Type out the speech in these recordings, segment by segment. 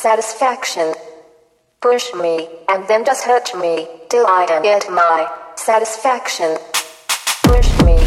satisfaction. Push me, and then just hurt me, till I get my satisfaction. Push me.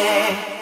yeah.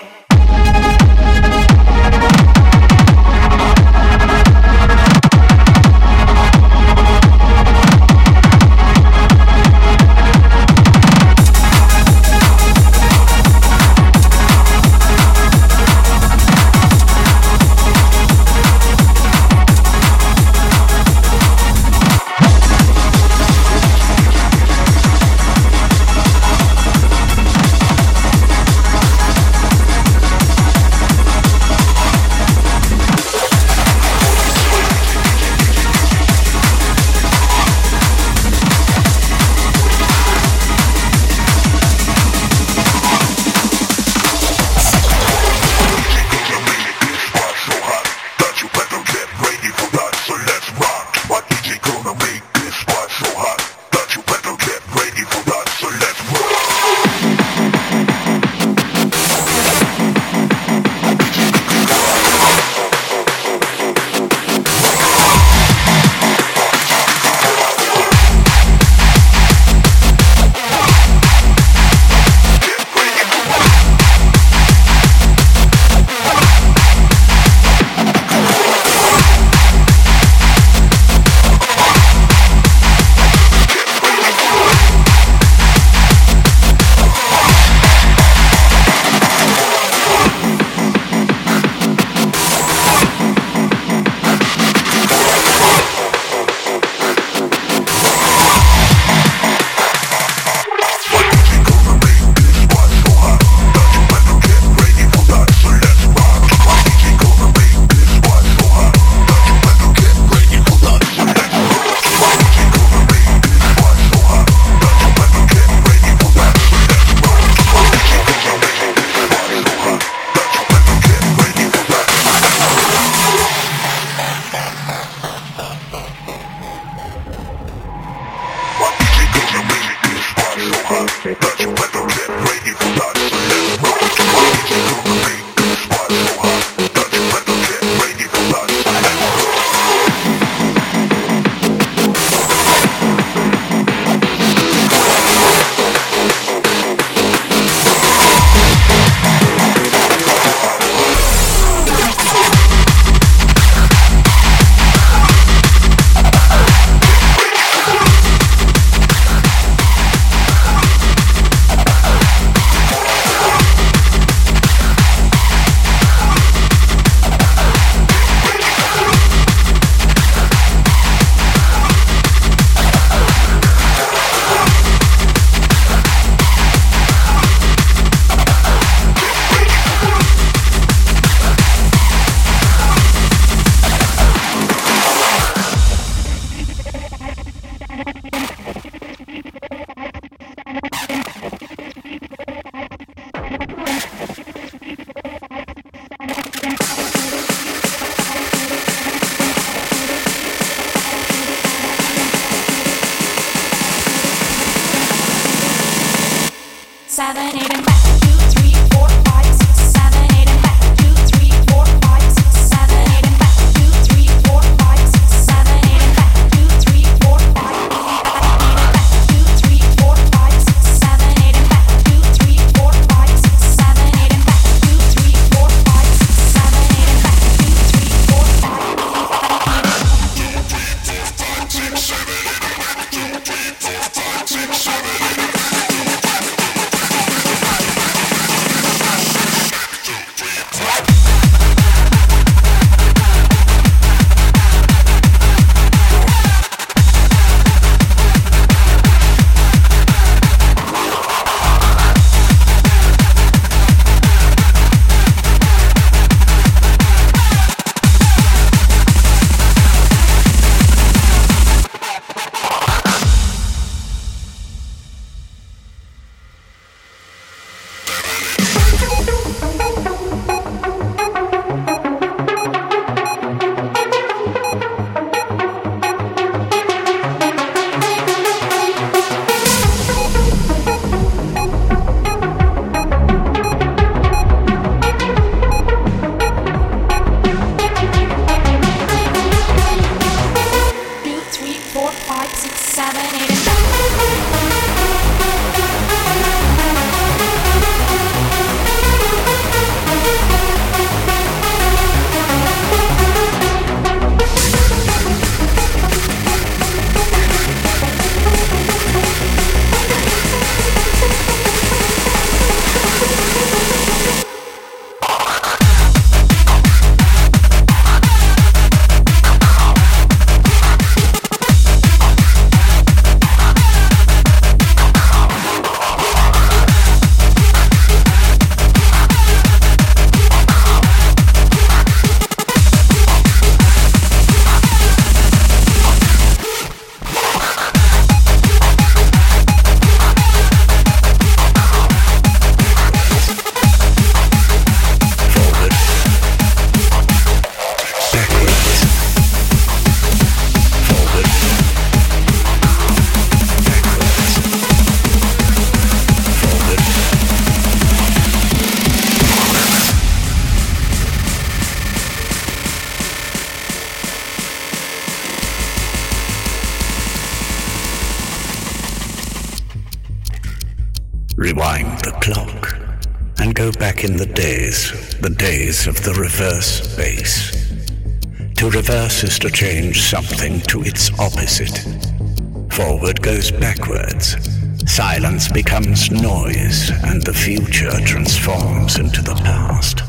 In the days, the days of the reverse bass. To reverse is to change something to its opposite. Forward goes backwards. Silence becomes noise, and the future transforms into the past.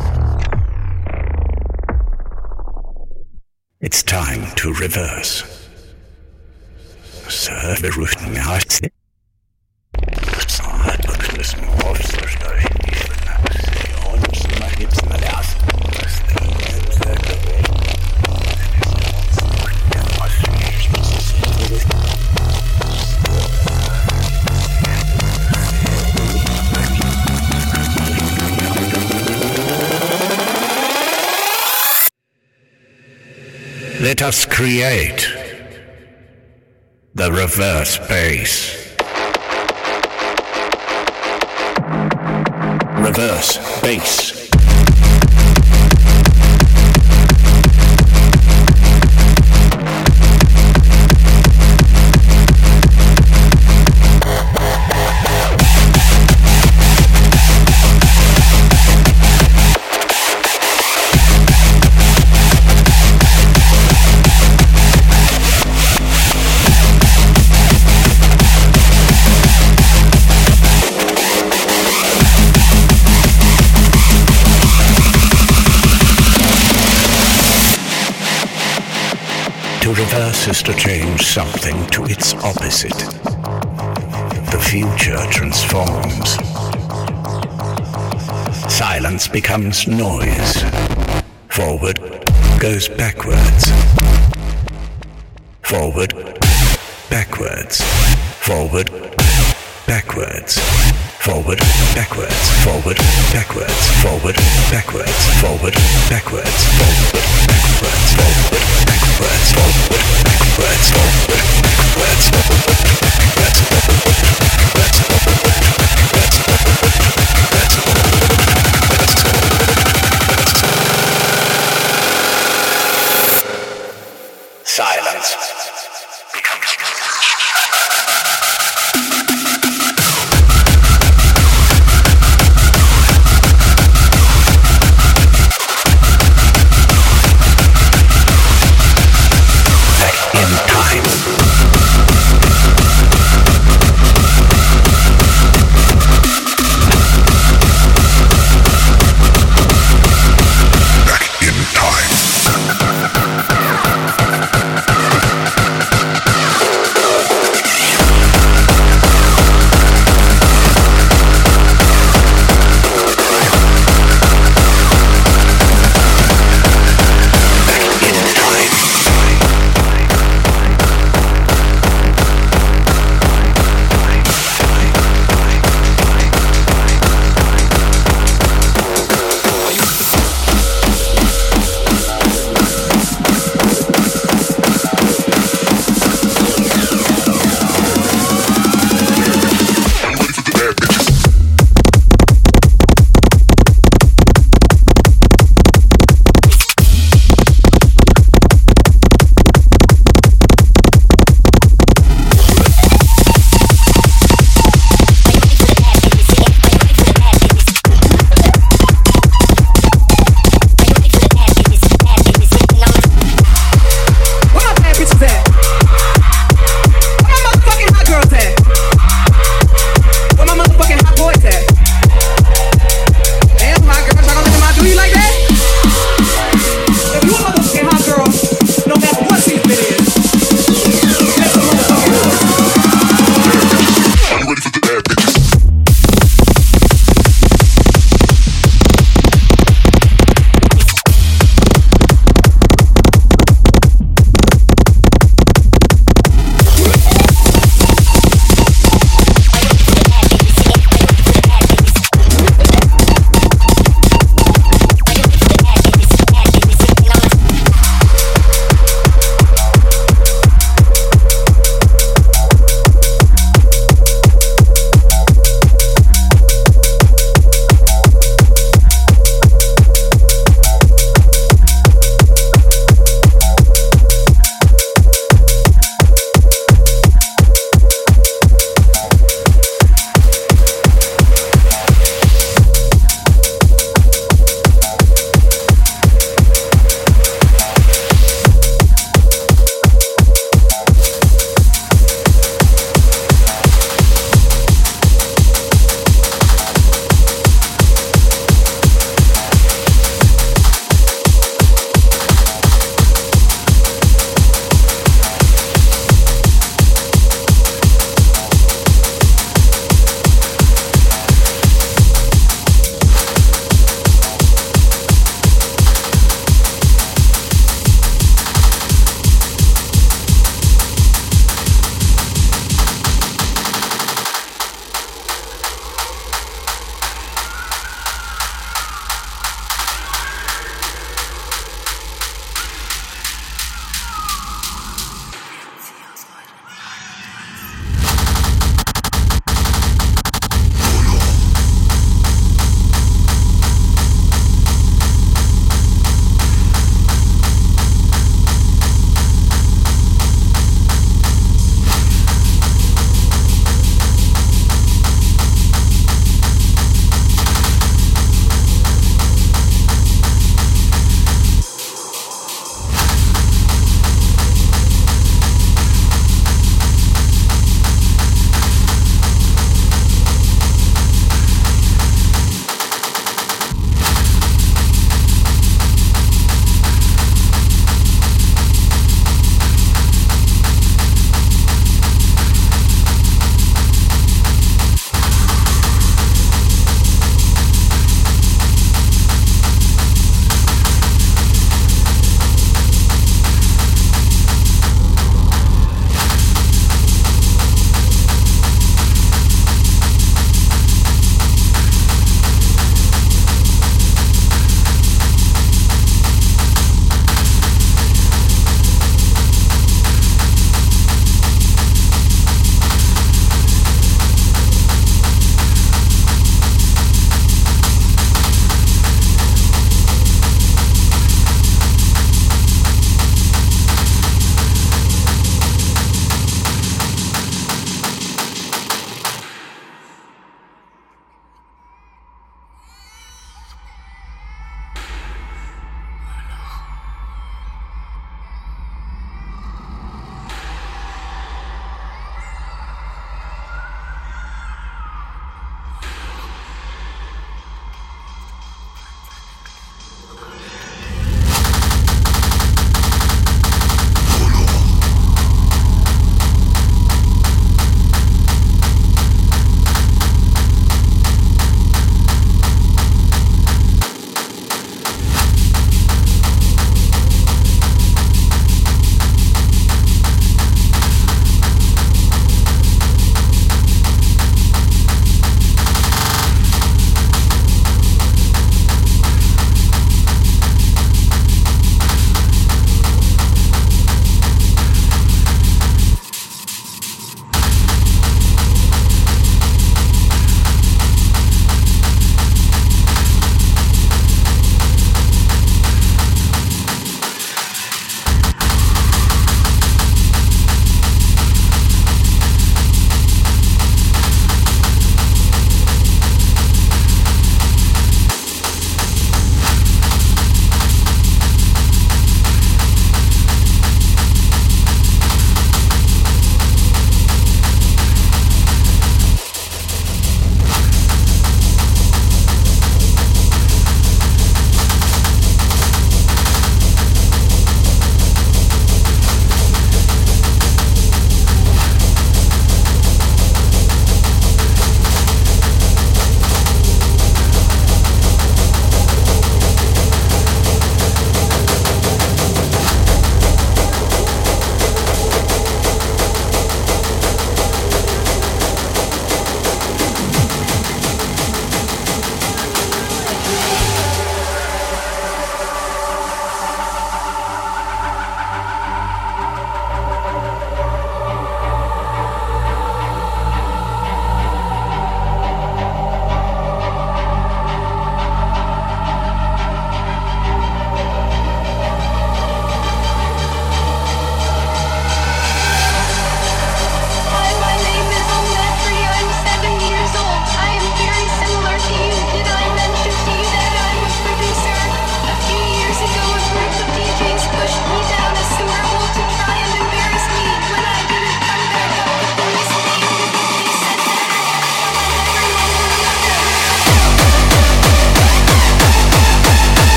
It's time to reverse. Sir, Let us create the reverse bass. Reverse bass. Is to change something to its opposite. The future transforms. Silence becomes noise. Forward goes backwards. Forward, backwards. Forward, backwards. Forward, backwards, forward, backwards, forward, backwards, forward, backwards, forward, backwards, forward, backwards, forward, backwards, forward, backwards, Silence